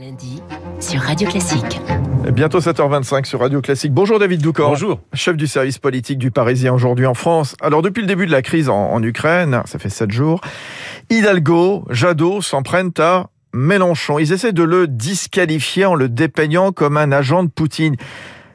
lundi sur Radio Classique. Bientôt 7h25 sur Radio Classique. Bonjour David Doucan. Bonjour. Chef du service politique du Parisien aujourd'hui en France. Alors depuis le début de la crise en, en Ukraine, ça fait 7 jours, Hidalgo, Jadot s'en prennent à Mélenchon. Ils essaient de le disqualifier en le dépeignant comme un agent de Poutine.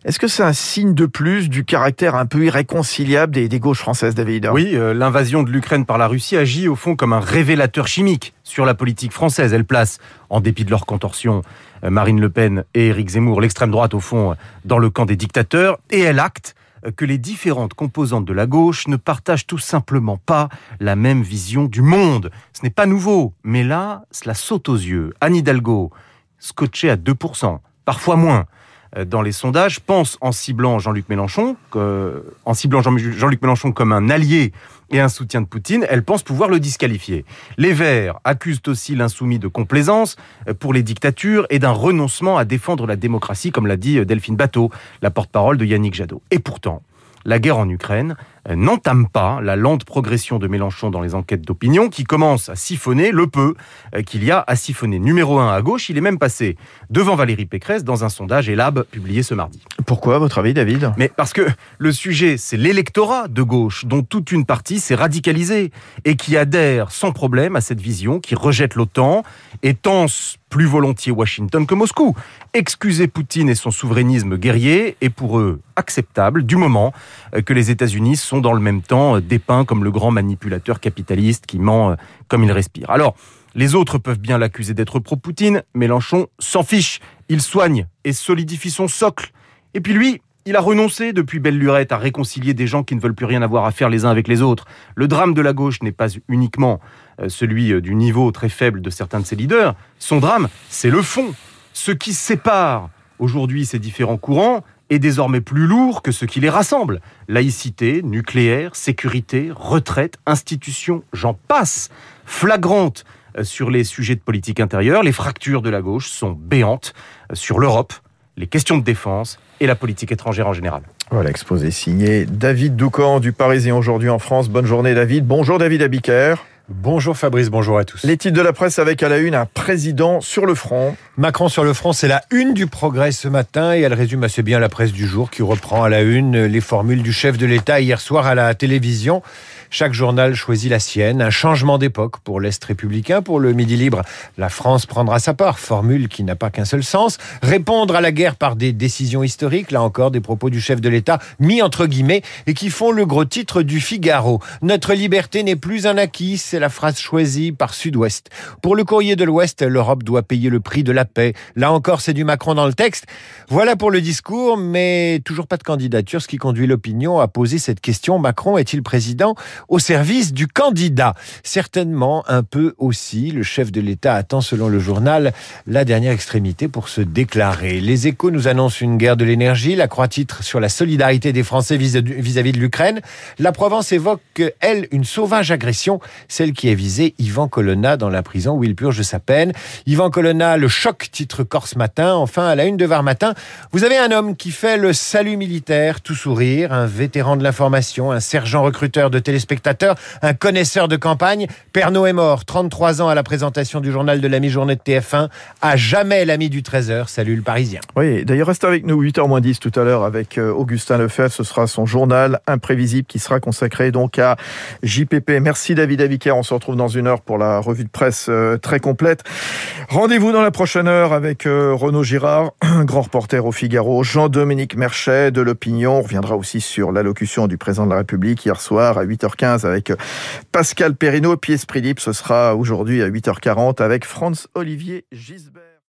Est-ce que c'est un signe de plus du caractère un peu irréconciliable des, gauches françaises, David Oui, euh, l'invasion de l'Ukraine par la Russie agit au fond comme un révélateur chimique sur la politique française. Elle place, en dépit de leur contorsion, euh, Marine Le Pen et Éric Zemmour, l'extrême droite au fond, dans le camp des dictateurs, et elle acte euh, que les différentes composantes de la gauche ne partagent tout simplement pas la même vision du monde. Ce n'est pas nouveau, mais là, cela saute aux yeux. Anne Hidalgo, scotché à 2%, parfois moins, euh, dans les sondages, pense en ciblant Jean-Luc Mélenchon, en ciblant Jean-Luc comme un allié et un soutien de Poutine, elle pense pouvoir le disqualifier. Les Verts accusent aussi l'insoumis de complaisance euh, pour les dictatures et d'un renoncement à défendre la démocratie, comme l'a dit euh, Delphine Bateau, la porte-parole de Yannick Jadot. Et pourtant, la guerre en Ukraine euh, n'entame pas la lente progression de Mélenchon dans les enquêtes d'opinion qui commence à siphonner le peu euh, qu'il y a à siphonner. Numéro 1 à gauche, il est même passé devant Valérie Pécresse dans un sondage Elab publié ce mardi. Pourquoi, à votre avis, David? Mais parce que le sujet, c'est l'électorat de gauche dont toute une partie s'est radicalisée et qui adhère sans problème à cette vision, qui rejette l'OTAN et tense plus volontiers Washington que Moscou. Excuser Poutine et son souverainisme guerrier est pour eux acceptable du moment euh, que les États-Unis sont dans le même temps euh, dépeints comme le grand manipulateur capitaliste qui ment euh, comme il respire. Alors, les autres peuvent bien l'accuser d'être pro-Poutine, Mélenchon s'en fiche, il soigne et solidifie son socle. Et puis lui, il a renoncé depuis belle lurette à réconcilier des gens qui ne veulent plus rien avoir à faire les uns avec les autres. Le drame de la gauche n'est pas uniquement celui du niveau très faible de certains de ses leaders. Son drame, c'est le fond. Ce qui sépare aujourd'hui ces différents courants est désormais plus lourd que ce qui les rassemble. Laïcité, nucléaire, sécurité, retraite, institutions, j'en passe. Flagrante sur les sujets de politique intérieure, les fractures de la gauche sont béantes sur l'Europe, les questions de défense et la politique étrangère en général. Voilà, exposé signé David Doucan du Parisien aujourd'hui en France. Bonne journée David. Bonjour David Abiker. Bonjour Fabrice, bonjour à tous. Les titres de la presse avec à la une un président sur le front. Macron sur le front, c'est la une du progrès ce matin et elle résume assez bien la presse du jour qui reprend à la une les formules du chef de l'État hier soir à la télévision. Chaque journal choisit la sienne, un changement d'époque pour l'Est républicain, pour le Midi libre. La France prendra sa part, formule qui n'a pas qu'un seul sens. Répondre à la guerre par des décisions historiques, là encore des propos du chef de l'État mis entre guillemets et qui font le gros titre du Figaro. Notre liberté n'est plus un acquis, c'est la phrase choisie par Sud-Ouest. Pour le courrier de l'Ouest, l'Europe doit payer le prix de la paix. Là encore, c'est du Macron dans le texte. Voilà pour le discours, mais toujours pas de candidature, ce qui conduit l'opinion à poser cette question. Macron est-il président au service du candidat? Certainement un peu aussi, le chef de l'État attend selon le journal la dernière extrémité pour se déclarer. Les échos nous annoncent une guerre de l'énergie, la croix-titre sur la solidarité des Français vis-à-vis de l'Ukraine. La Provence évoque, elle, une sauvage agression, celle qui a visé Yvan Colonna dans la prison où il purge sa peine. Yvan Colonna, le choc, titre Corse Matin. Enfin, à la une de Var Matin, vous avez un homme qui fait le salut militaire, tout sourire, un vétéran de l'information, un sergent recruteur de téléspectateurs spectateur, un connaisseur de campagne. Pernod est mort, 33 ans à la présentation du journal de la mi-journée de TF1. À jamais l'ami du 13h. Salut le Parisien. Oui, d'ailleurs, reste avec nous 8h 10 tout à l'heure avec euh, Augustin Lefebvre. Ce sera son journal imprévisible qui sera consacré donc à JPP. Merci David On se retrouve dans une heure pour la revue de presse euh, très complète. Rendez-vous dans la prochaine heure avec euh, Renaud Girard, grand reporter au Figaro, Jean-Dominique Merchet de l'Opinion. On reviendra aussi sur l'allocution du président de la République hier soir à 8h15 avec Pascal Perrineau. Puis Esprit Libre, ce sera aujourd'hui à 8h40 avec Franz Olivier Gisbert.